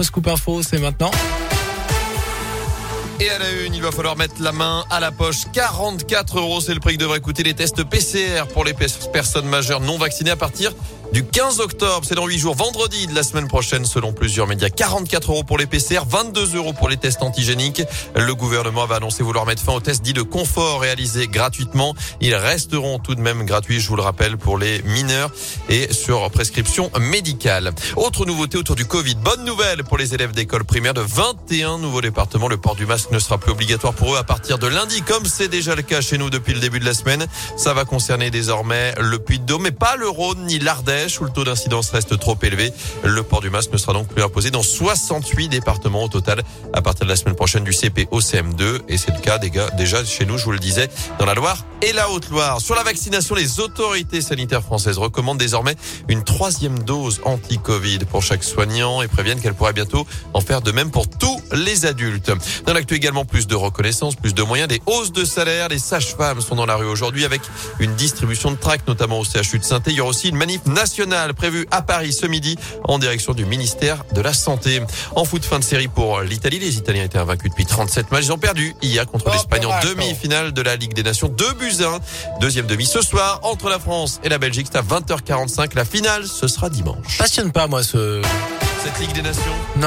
votre info, c'est maintenant. Et à la une, il va falloir mettre la main à la poche. 44 euros, c'est le prix que devraient coûter les tests PCR pour les personnes majeures non vaccinées à partir du 15 octobre. C'est dans 8 jours, vendredi de la semaine prochaine, selon plusieurs médias. 44 euros pour les PCR, 22 euros pour les tests antigéniques. Le gouvernement va annoncer vouloir mettre fin aux tests dits de confort réalisés gratuitement. Ils resteront tout de même gratuits, je vous le rappelle, pour les mineurs et sur prescription médicale. Autre nouveauté autour du Covid. Bonne nouvelle pour les élèves d'école primaire de 21 nouveaux départements. Le port du masque ne sera plus obligatoire pour eux à partir de lundi, comme c'est déjà le cas chez nous depuis le début de la semaine. Ça va concerner désormais le Puy-de-Dôme, mais pas le Rhône ni l'Ardèche où le taux d'incidence reste trop élevé. Le port du masque ne sera donc plus imposé dans 68 départements au total à partir de la semaine prochaine du CP au CM2. Et c'est le cas des gars, déjà chez nous, je vous le disais, dans la Loire et la Haute-Loire. Sur la vaccination, les autorités sanitaires françaises recommandent désormais une troisième dose anti-Covid pour chaque soignant et préviennent qu'elle pourrait bientôt en faire de même pour tous les adultes. Dans l'actu également, plus de reconnaissance, plus de moyens, des hausses de salaire. Les sages-femmes sont dans la rue aujourd'hui avec une distribution de tracts, notamment au CHU de saint Il y aura aussi une manif nationale nationale prévue à Paris ce midi en direction du ministère de la Santé. En foot, fin de série pour l'Italie. Les Italiens étaient invaincus depuis 37 matchs. Ils ont perdu hier contre l'Espagne en demi-finale de la Ligue des Nations. 2 buts 1. Deuxième demi ce soir entre la France et la Belgique. C'est à 20h45. La finale, ce sera dimanche. Passionne pas, moi, ce... Cette Ligue des Nations Non.